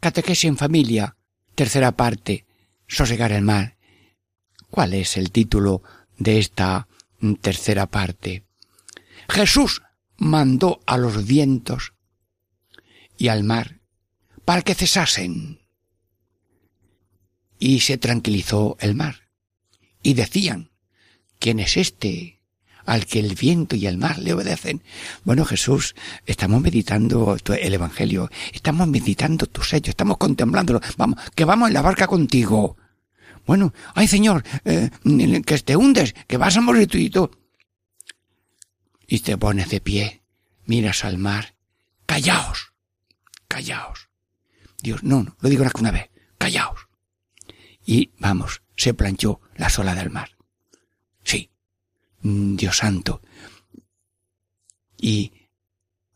Catequesis en familia, tercera parte, sosegar el mar. ¿Cuál es el título de esta mm, tercera parte? Jesús mandó a los vientos y al mar para que cesasen. Y se tranquilizó el mar. Y decían, ¿quién es este al que el viento y el mar le obedecen? Bueno, Jesús, estamos meditando el Evangelio, estamos meditando tu sello, estamos contemplándolo. Vamos, que vamos en la barca contigo. Bueno, ay Señor, eh, que te hundes, que vas a morir tú y tú. Y te pones de pie, miras al mar, callaos, callaos. Dios, no, no, lo digo una vez, callaos. Y vamos, se planchó la sola del mar. Mm, Dios santo. Y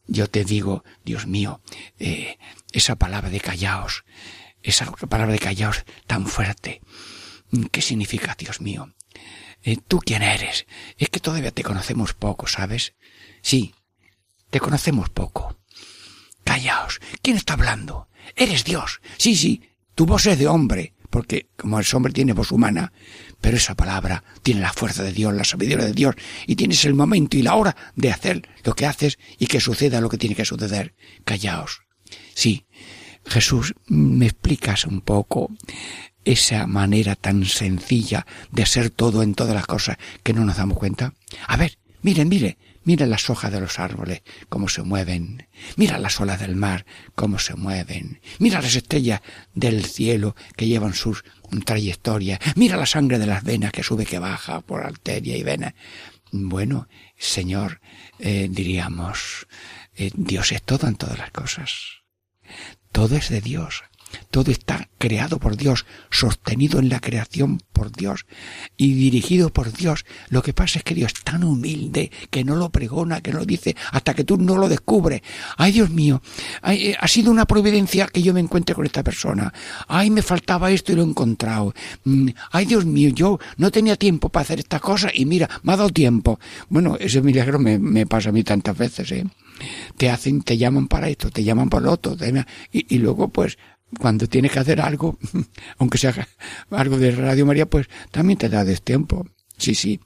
yo te digo, Dios mío, eh, esa palabra de callaos, esa palabra de callaos tan fuerte, mm, ¿qué significa, Dios mío? Eh, ¿Tú quién eres? Es que todavía te conocemos poco, ¿sabes? Sí, te conocemos poco. Callaos. ¿Quién está hablando? Eres Dios. Sí, sí, tu voz es de hombre, porque como el hombre tiene voz humana, pero esa palabra tiene la fuerza de Dios, la sabiduría de Dios, y tienes el momento y la hora de hacer lo que haces y que suceda lo que tiene que suceder. Callaos. Sí, Jesús, ¿me explicas un poco esa manera tan sencilla de ser todo en todas las cosas que no nos damos cuenta? A ver, miren, miren, Mira las hojas de los árboles, cómo se mueven. Mira las olas del mar, cómo se mueven. Mira las estrellas del cielo que llevan sus trayectorias. Mira la sangre de las venas que sube, que baja por arteria y vena. Bueno, Señor, eh, diríamos, eh, Dios es todo en todas las cosas. Todo es de Dios. Todo está creado por Dios, sostenido en la creación por Dios y dirigido por Dios. Lo que pasa es que Dios es tan humilde que no lo pregona, que no lo dice hasta que tú no lo descubres. Ay, Dios mío, eh, ha sido una providencia que yo me encuentre con esta persona. Ay, me faltaba esto y lo he encontrado. Mm, Ay, Dios mío, yo no tenía tiempo para hacer estas cosas y mira, me ha dado tiempo. Bueno, ese milagro me, pasa a mí tantas veces, ¿eh? Te hacen, te llaman para esto, te llaman para lo otro, y luego pues cuando tienes que hacer algo, aunque sea algo de Radio María, pues también te da tiempo. Sí, sí,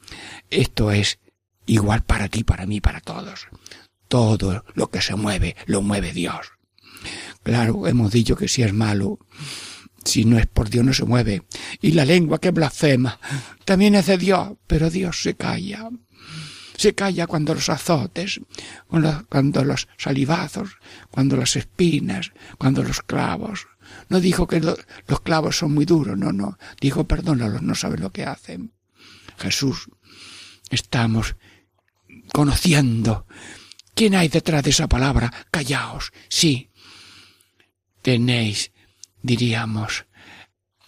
esto es igual para ti, para mí, para todos. Todo lo que se mueve, lo mueve Dios. Claro, hemos dicho que si es malo, si no es por Dios no se mueve. Y la lengua que blasfema también es de Dios, pero Dios se calla. Se calla cuando los azotes, cuando los salivazos, cuando las espinas, cuando los clavos. No dijo que lo- los clavos son muy duros, no, no. Dijo perdónalos, no saben lo que hacen. Jesús, estamos conociendo quién hay detrás de esa palabra. Callaos, sí. Tenéis, diríamos,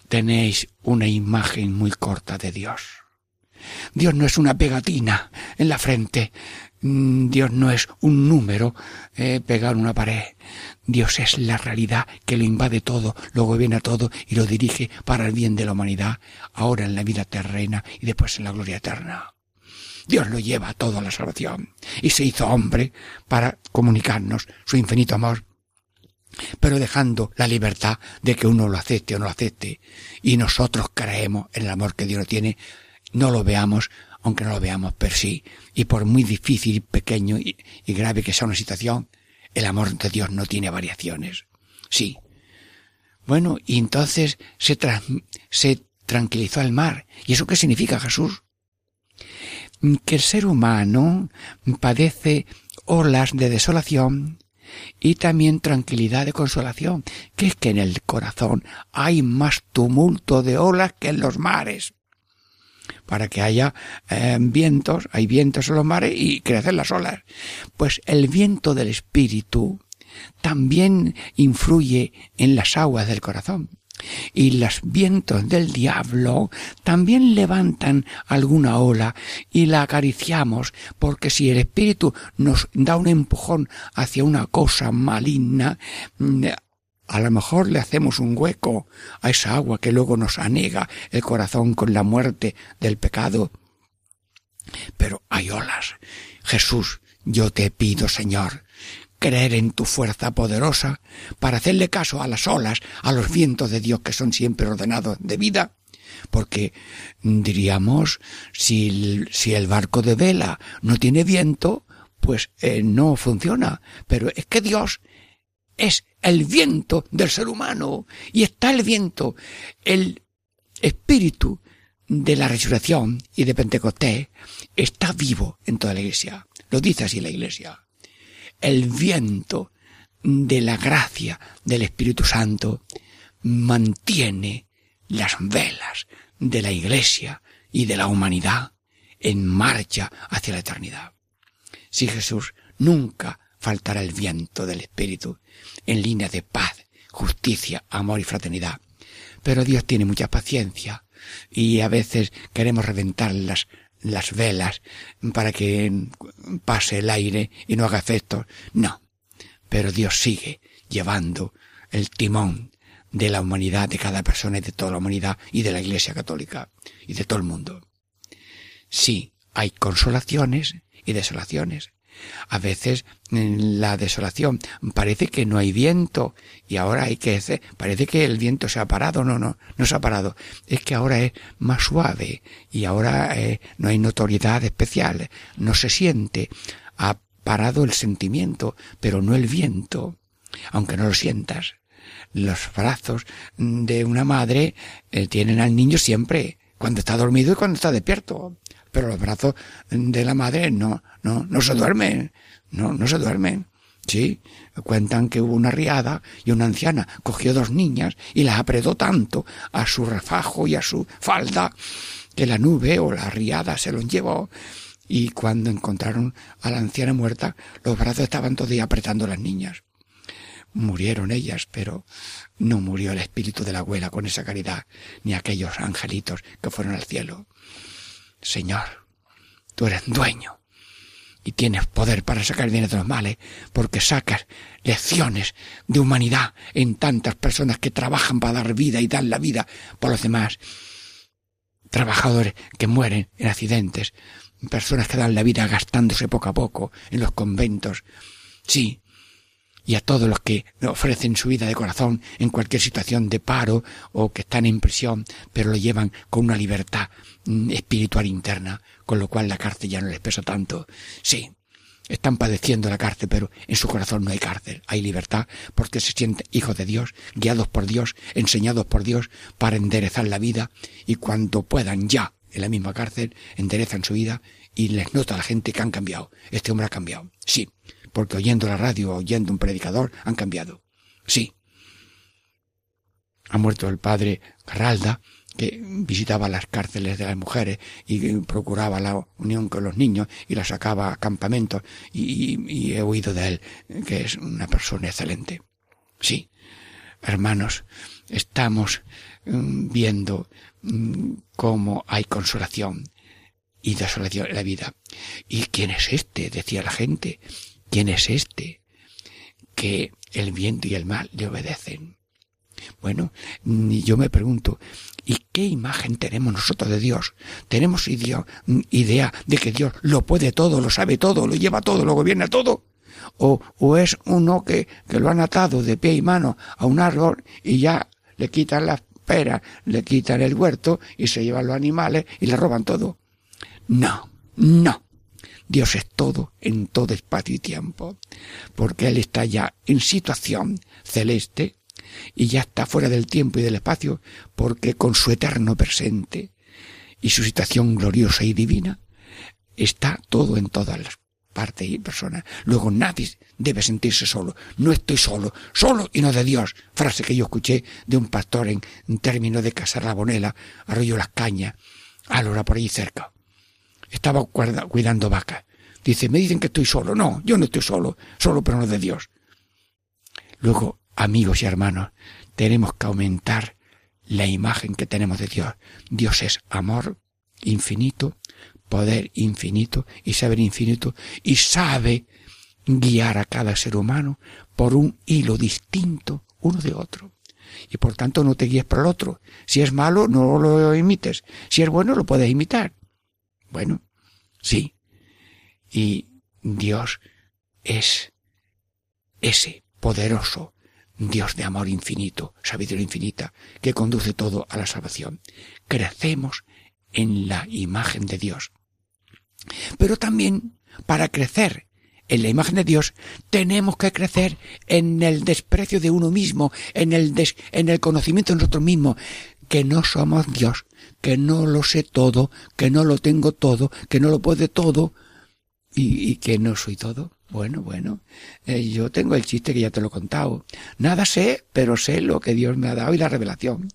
tenéis una imagen muy corta de Dios. Dios no es una pegatina en la frente. Mm, Dios no es un número eh, pegado en una pared. Dios es la realidad que lo invade todo, lo gobierna todo y lo dirige para el bien de la humanidad, ahora en la vida terrena y después en la gloria eterna. Dios lo lleva a toda la salvación y se hizo hombre para comunicarnos su infinito amor pero dejando la libertad de que uno lo acepte o no lo acepte. Y nosotros creemos en el amor que Dios tiene, no lo veamos, aunque no lo veamos per sí. Y por muy difícil, pequeño y, grave que sea una situación, el amor de Dios no tiene variaciones. Sí. Bueno, y entonces se, se tranquilizó el mar. ¿Y eso qué significa, Jesús? Que el ser humano padece olas de desolación, y también tranquilidad de consolación, que es que en el corazón hay más tumulto de olas que en los mares. Para que haya eh, vientos, hay vientos en los mares y crecen las olas. Pues el viento del espíritu también influye en las aguas del corazón y los vientos del diablo también levantan alguna ola y la acariciamos porque si el espíritu nos da un empujón hacia una cosa maligna mm, a lo mejor le hacemos un hueco a esa agua que luego nos anega el corazón con la muerte del pecado. Pero hay olas. Jesús, yo te pido, Señor, creer en tu fuerza poderosa para hacerle caso a las olas, a los vientos de Dios que son siempre ordenados de vida, porque diríamos si el, si el barco de vela no tiene viento, pues eh, no funciona. Pero es que Dios es el viento del ser humano y está el viento, el espíritu de la resurrección y de Pentecostés está vivo en toda la iglesia. Lo dice así la iglesia el viento de la gracia del Espíritu Santo mantiene las velas de la Iglesia y de la humanidad en marcha hacia la eternidad. Si Jesús nunca faltará el viento del Espíritu en línea de paz, justicia, amor y fraternidad. Pero Dios tiene mucha paciencia y a veces queremos reventar las las velas para que pase el aire y no haga efecto. No. Pero Dios sigue llevando el timón de la humanidad, de cada persona y de toda la humanidad y de la Iglesia Católica y de todo el mundo. Sí, hay consolaciones y desolaciones, a veces en la desolación parece que no hay viento y ahora hay que decir, parece que el viento se ha parado, no, no, no se ha parado, es que ahora es más suave y ahora eh, no hay notoriedad especial, no se siente, ha parado el sentimiento, pero no el viento, aunque no lo sientas. Los brazos de una madre eh, tienen al niño siempre, cuando está dormido y cuando está despierto pero los brazos de la madre no, no, no se duermen, no, no se duermen. Sí, cuentan que hubo una riada y una anciana cogió dos niñas y las apretó tanto a su refajo y a su falda que la nube o la riada se los llevó y cuando encontraron a la anciana muerta los brazos estaban todavía apretando a las niñas. Murieron ellas, pero no murió el espíritu de la abuela con esa caridad, ni aquellos angelitos que fueron al cielo. Señor, tú eres dueño y tienes poder para sacar dinero de los males, porque sacas lecciones de humanidad en tantas personas que trabajan para dar vida y dan la vida por los demás. Trabajadores que mueren en accidentes, personas que dan la vida gastándose poco a poco en los conventos. Sí, y a todos los que ofrecen su vida de corazón en cualquier situación de paro o que están en prisión, pero lo llevan con una libertad mm, espiritual interna, con lo cual la cárcel ya no les pesa tanto. Sí, están padeciendo la cárcel, pero en su corazón no hay cárcel, hay libertad, porque se sienten hijos de Dios, guiados por Dios, enseñados por Dios para enderezar la vida, y cuando puedan ya en la misma cárcel, enderezan su vida y les nota a la gente que han cambiado. Este hombre ha cambiado. Sí, porque oyendo la radio, oyendo un predicador, han cambiado. Sí. Ha muerto el padre Carralda, que visitaba las cárceles de las mujeres y procuraba la unión con los niños y la sacaba a campamentos y, he oído de él que es una persona excelente. Sí, hermanos, estamos mm, viendo mm, cómo hay consolación y desolación en la vida. ¿Y quién es este? decía la gente. ¿Quién es este? Que el viento y el mal le obedecen. Bueno, yo me pregunto, ¿y qué imagen tenemos nosotros de Dios? ¿Tenemos idea de que Dios lo puede todo, lo sabe todo, lo lleva todo, lo gobierna todo? ¿O, o es uno que, que lo han atado de pie y mano a un árbol y ya le quitan las peras, le quitan el huerto y se llevan los animales y le roban todo? No, no. Dios es todo en todo espacio y tiempo, porque Él está ya en situación celeste y ya está fuera del tiempo y del espacio, porque con su eterno presente y su situación gloriosa y divina, está todo en todas las partes y personas. Luego nadie debe sentirse solo. No estoy solo, solo y no de Dios. Frase que yo escuché de un pastor en, términos de Casar la Bonela, Arroyo Las Cañas, a hora por ahí cerca. Estaba cuidando vacas. Dice, me dicen que estoy solo. No, yo no estoy solo, solo pero no de Dios. Luego amigos y hermanos, tenemos que aumentar la imagen que tenemos de Dios. Dios es amor infinito, poder infinito y saber infinito y sabe guiar a cada ser humano por un hilo distinto uno de otro. Y por tanto no te guíes por el otro. Si es malo, no lo imites. Si es bueno, lo puedes imitar. Bueno, sí. Y Dios es ese poderoso Dios de amor infinito, sabiduría infinita, que conduce todo a la salvación. Crecemos en la imagen de Dios. Pero también, para crecer en la imagen de Dios, tenemos que crecer en el desprecio de uno mismo, en el, en el conocimiento de nosotros mismos, que no somos Dios, que no lo sé todo, que no lo tengo todo, que no lo puede todo, y que no soy todo. Bueno, bueno, eh, yo tengo el chiste que ya te lo he contado. Nada sé, pero sé lo que Dios me ha dado y la revelación.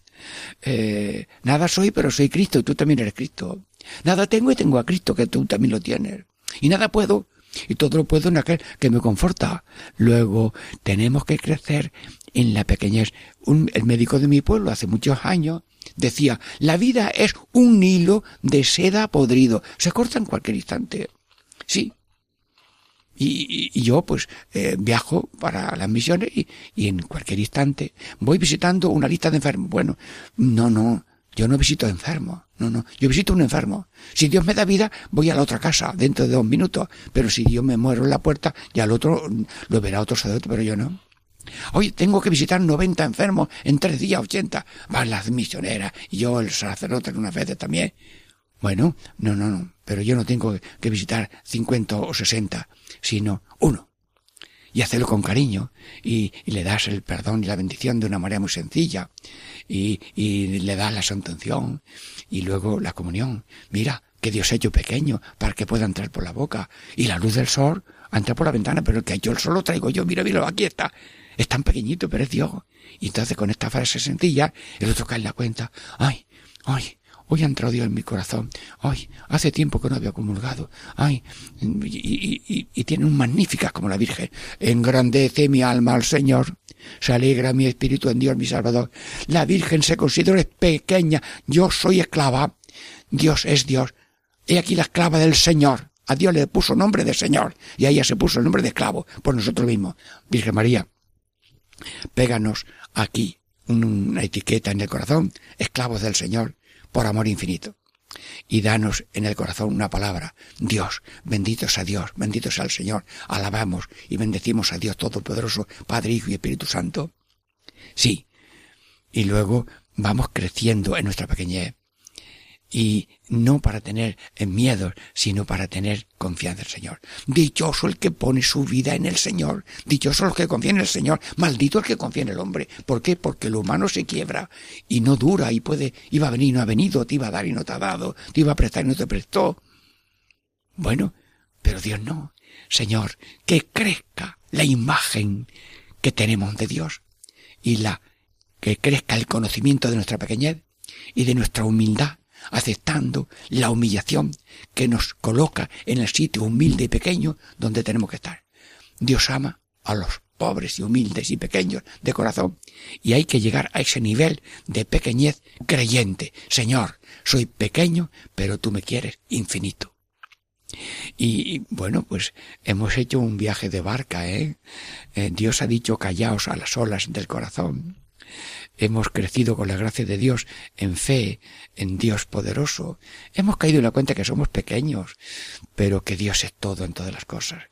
Eh, nada soy, pero soy Cristo y tú también eres Cristo. Nada tengo y tengo a Cristo que tú también lo tienes. Y nada puedo y todo lo puedo en aquel que me conforta. Luego tenemos que crecer en la pequeñez. Un, el médico de mi pueblo hace muchos años decía, la vida es un hilo de seda podrido. Se corta en cualquier instante. Sí, y, yo pues eh, viajo para las misiones y, y, en cualquier instante voy visitando una lista de enfermos. Bueno, no, no, yo no visito enfermos, no, no, yo visito un enfermo. Si Dios me da vida, voy a la otra casa dentro de dos minutos, pero si yo me muero en la puerta, ya el otro lo verá otro sacerdote, pero yo no. Hoy tengo que visitar 90 enfermos en tres días, 80. Van las misioneras y yo el sacerdote una vez también. Bueno, no, no, no, pero yo no tengo que visitar 50 o 60 sino uno. Y hacerlo con cariño, y, le das el perdón y la bendición de una manera muy sencilla, y, le das la santación, y luego la comunión. Mira, que Dios ha hecho pequeño para que pueda entrar por la boca, y la luz del sol entra por la ventana, pero el que yo el sol lo traigo yo, mira, mira, aquí está. Es tan pequeñito, pero es Dios. Y entonces con esta frase sencilla, el otro cae en la cuenta, ay, ay, Hoy ha entrado Dios en mi corazón. Ay, hace tiempo que no había comulgado. Ay, y, y, tiene un magníficas como la Virgen. Engrandece mi alma al Señor. Se alegra mi espíritu en Dios mi Salvador. La Virgen se considera pequeña. Yo soy esclava. Dios es Dios. He aquí la esclava del Señor. A Dios le puso nombre de Señor. Y a ella se puso el nombre de esclavo por nosotros mismos. Virgen María, péganos aquí una etiqueta en el corazón. Esclavos del Señor por amor infinito. Y danos en el corazón una palabra. Dios, bendito sea Dios, bendito sea el Señor. Alabamos y bendecimos a Dios Todopoderoso, Padre, Hijo y Espíritu Santo. Sí. Y luego vamos creciendo en nuestra pequeñez y no para tener miedo, sino para tener confianza en el Señor. Dichoso el que pone su vida en el Señor. Dichoso el que confía en el Señor. Maldito el que confía en el hombre. ¿Por qué? Porque el humano se quiebra y no dura y puede, iba a venir y no ha venido, te iba a dar y no te ha dado, te iba a prestar y no te prestó. Bueno, pero Dios no. Señor, que crezca la imagen que tenemos de Dios y la que crezca el conocimiento de nuestra pequeñez y de nuestra humildad aceptando la humillación que nos coloca en el sitio humilde y pequeño donde tenemos que estar. Dios ama a los pobres y humildes y pequeños de corazón y hay que llegar a ese nivel de pequeñez creyente. Señor, soy pequeño, pero tú me quieres infinito. Y bueno, pues hemos hecho un viaje de barca, ¿eh? eh Dios ha dicho callaos a las olas del corazón. Hemos crecido con la gracia de Dios en fe, en Dios poderoso. Hemos caído en la cuenta que somos pequeños, pero que Dios es todo en todas las cosas.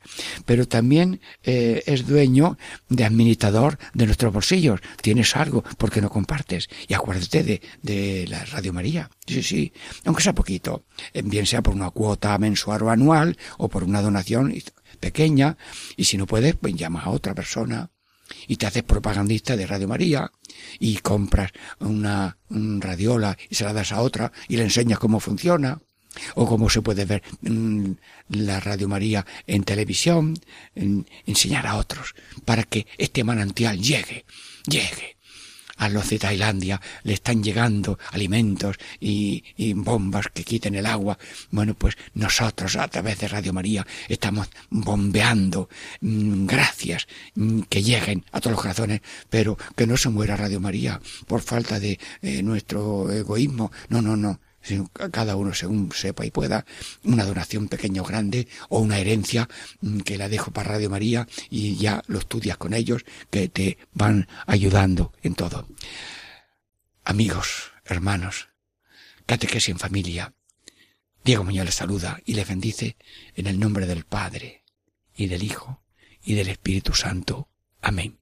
Pero también eh, es dueño de administrador de nuestros bolsillos. Tienes algo, porque no compartes? Y acuérdate de, de la Radio María. Sí, sí, aunque sea poquito, eh, bien sea por una cuota mensual o anual o por una donación pequeña, y si no puedes, pues llama a otra persona y te haces propagandista de Radio María y compras una radiola y se la das a otra y le enseñas cómo funciona o cómo se puede ver mm, la Radio María en televisión, enseñar a otros para que este manantial llegue, llegue a los de Tailandia le están llegando alimentos y, bombas que quiten el agua. Bueno, pues nosotros a través de Radio María estamos bombeando mm, gracias mm, que lleguen a todos los corazones, pero que no se muera Radio María por falta de eh, nuestro egoísmo. No, no, no cada uno según sepa y pueda, una donación pequeña o grande, o una herencia mm, que la dejo para Radio María y ya lo estudias con ellos, que te van ayudando en todo. Amigos, hermanos, catequesis en familia. Diego Muñoz les saluda y les bendice en el nombre del Padre, y del Hijo, y del Espíritu Santo. Amén.